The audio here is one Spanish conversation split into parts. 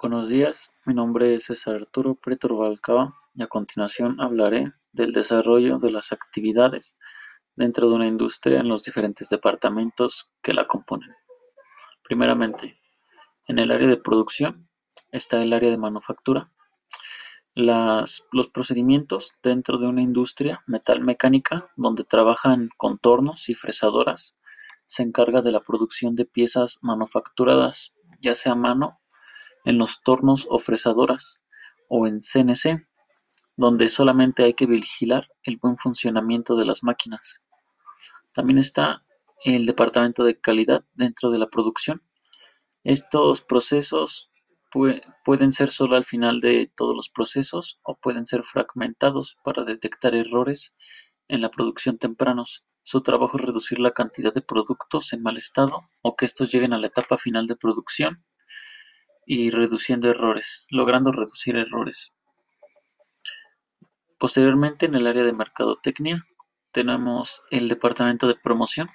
Buenos días, mi nombre es César Arturo Prieto Rubalcaba y a continuación hablaré del desarrollo de las actividades dentro de una industria en los diferentes departamentos que la componen. Primeramente, en el área de producción está el área de manufactura. Los procedimientos dentro de una industria metal-mecánica donde trabajan contornos y fresadoras se encarga de la producción de piezas manufacturadas, ya sea a mano, en los tornos o fresadoras, o en CNC, donde solamente hay que vigilar el buen funcionamiento de las máquinas. También está el departamento de calidad dentro de la producción. Estos procesos pueden ser solo al final de todos los procesos o pueden ser fragmentados para detectar errores en la producción tempranos. Su trabajo es reducir la cantidad de productos en mal estado o que estos lleguen a la etapa final de producción y reduciendo errores, logrando reducir errores. Posteriormente en el área de mercadotecnia tenemos el departamento de promoción.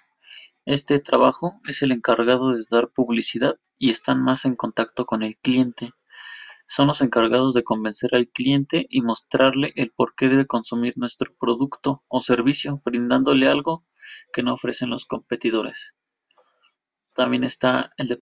Este trabajo es el encargado de dar publicidad y están más en contacto con el cliente. Son los encargados de convencer al cliente y mostrarle el por qué debe consumir nuestro producto o servicio, brindándole algo que no ofrecen los competidores. También está el